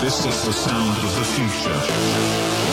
This is the sound of the future.